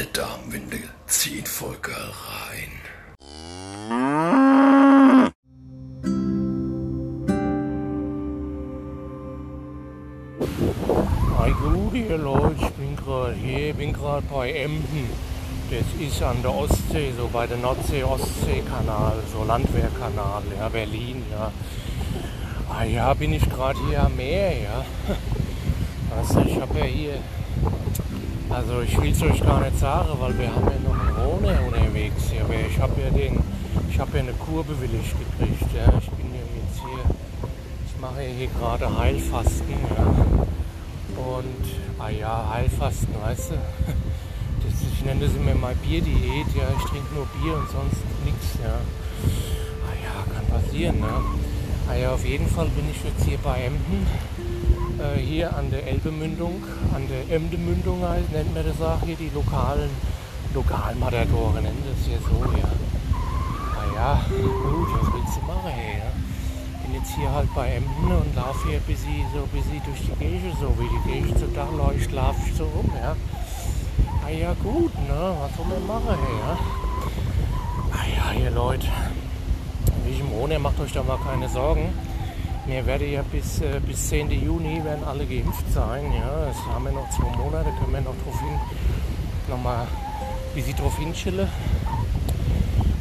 Meine Darmwinde ziehen voll geil rein. Hi gut, ihr Leute, ich bin gerade hier, bin gerade bei Emden. Das ist an der Ostsee, so bei der Nordsee-Ostsee-Kanal, so Landwehrkanal, ja, Berlin, ja. Ah ja, bin ich gerade hier am Meer, ja. Du, ich habe ja hier, also ich will es euch gar nicht sagen, weil wir haben ja noch einen Rhone unterwegs hier. Aber ich habe ja den, ich habe ja eine Kur bewilligt gekriegt, ja. Ich bin ja jetzt hier, ich mache ja hier gerade Heilfasten, ja. Und, ah ja, Heilfasten, weißt du. Das, ich nenne das immer mal Bierdiät, ja. Ich trinke nur Bier und sonst nichts, ja. Ah ja, kann passieren, ne. Ah ja, auf jeden Fall bin ich jetzt hier bei Emden. Hier an der Elbemündung, an der Emdemündung halt, nennt man das auch hier, die lokalen, Lokalmatadore nennen das hier so, ja. Ah ja, gut, was willst du machen hier, ja? bin jetzt hier halt bei Emden und laufe hier bis sie so bis sie durch die Kirche so wie die Kirche so da läuft, laufe ich so rum, ja. Ah ja gut, ne? Was soll man machen hier, ja? Ah ihr Leute. Wie ich im Rhone, macht euch da mal keine Sorgen. Mir werde ja bis, äh, bis 10. Juni werden alle geimpft sein. Ja, das haben wir noch zwei Monate, können wir noch drauf hin, nochmal wie sie drauf hinschille.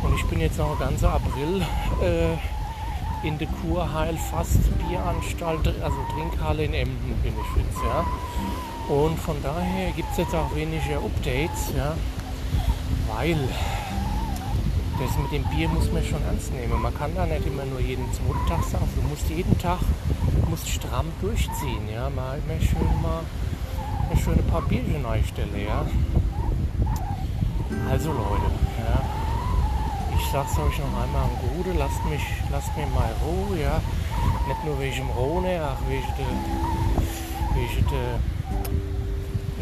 Und ich bin jetzt noch ganzen April äh, in der Kurheil fast Bieranstalt, also Trinkhalle in Emden bin ich jetzt, ja. Und von daher gibt es jetzt auch weniger Updates, ja, weil das mit dem Bier muss man schon ernst nehmen. Man kann da nicht immer nur jeden zweiten Tag sagen. Du musst jeden Tag musst stramm durchziehen, ja. Mal immer schön mal eine schöne paar Bierchen einstellen, ja. Also Leute, ja. Ich sag's euch noch einmal am Gute, lasst mich, lasst mir mal Ruhe, ja. Nicht nur wegen dem Rhone, auch wegen der, wegen der,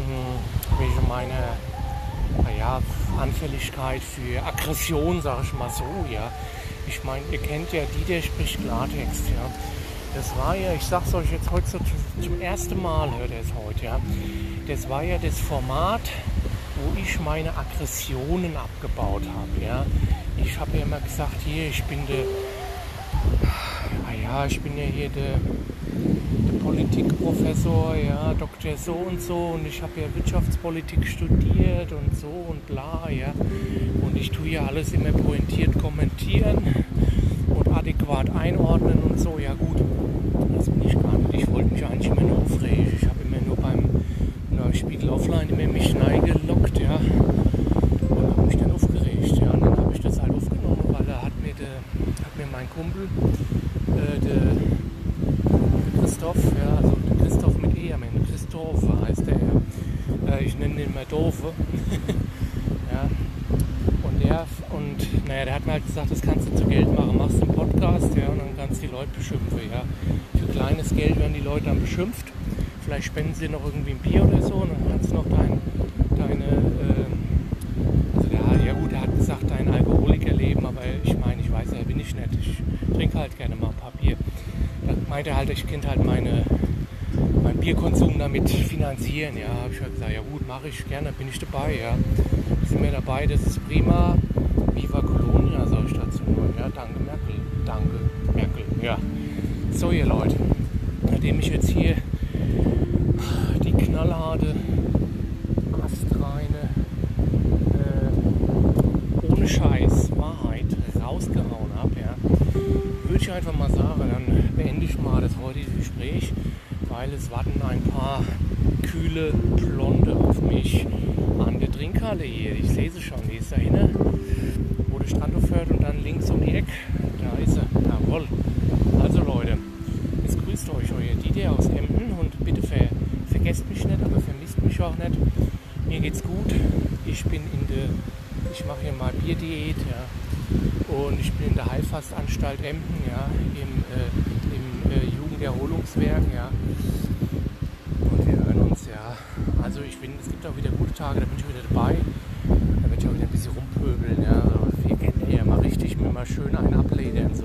mh, wegen meiner, naja, Anfälligkeit für Aggression, sag ich mal so, ja. Ich meine, ihr kennt ja die, der spricht Klartext, ja. Das war ja, ich sag's euch jetzt heute zum, ersten Mal, hört ihr es heute, ja. Das war ja das Format, wo ich meine Aggressionen abgebaut habe, ja. Ich habe ja immer gesagt, hier, ich bin der, ja, ich bin ja hier der, der Politikprofessor, ja, Dr. so und so und ich habe ja Wirtschaftspolitik studiert und so und bla, ja. Und ich tue ja alles immer pointiert kommentieren und adäquat einordnen und so, ja gut. Das bin ich gar nicht. Ich wollte mich eigentlich immer nur aufregen. Ich habe immer nur beim na, Spiegel Offline immer mich gelockt, ja. Und habe mich dann aufgeregt, ja. Und dann habe ich das halt aufgenommen, weil da hat mir, der, hat mir mein Kumpel, äh, der, der Christoph, ja, also der Christoph mit E, am Ende Christoph heißt der, ja. Äh, ich nenne den mal Doofe. ja. Und der, und naja, der hat mir halt gesagt, das kannst du zu Geld machen, machst einen Podcast, ja, und dann kannst du die Leute beschimpfen, ja. Für kleines Geld werden die Leute dann beschimpft. Vielleicht spenden sie noch irgendwie ein Bier oder so und dann kannst du noch dein, deine, äh, also der ja gut, er hat gesagt, dein Alkoholikerleben, aber ich meine, ich weiß ja, bin ich nicht. Ich trinke halt gerne mal ein paar Bier. Da meinte halt, ich könnte halt meine, Bierkonsum damit finanzieren. Ja, habe ich halt gesagt, ja gut, mache ich gerne, bin ich dabei, ja. Sind wir dabei, das ist prima. Viva Colonia, sag ich dazu nur. Ja, danke Merkel, danke Merkel, ja. So ihr Leute, nachdem ich jetzt hier die knallharte, astreine, äh, ohne Scheiß Wahrheit rausgehauen habe, ja, würde ich einfach mal sagen, dann beende ich mal das heutige Gespräch, weil es warten ein paar kühle Blonde auf mich an der Trinkhalle hier. Ich sehe sie schon, die ist da hinten, wo der Strand aufhört und dann links um die Ecke. Da ist sie. Jawohl. Also Leute, es grüßt euch euer Dieter aus Emden und bitte ver vergesst mich nicht, aber vermisst mich auch nicht. Mir geht's gut. Ich bin in der, ich mache hier mal Bierdiät, ja. Und ich bin in der Heilfastanstalt Emden, ja, im, äh, im äh, Jugenderholungswerk, ja. Und wir hören uns, ja. Also ich bin, es gibt auch wieder gute Tage, da bin ich wieder dabei. Da werde ich auch wieder ein bisschen rumpöbeln, ja. Also, ihr kennt ja mal richtig mal schön einen abledern, so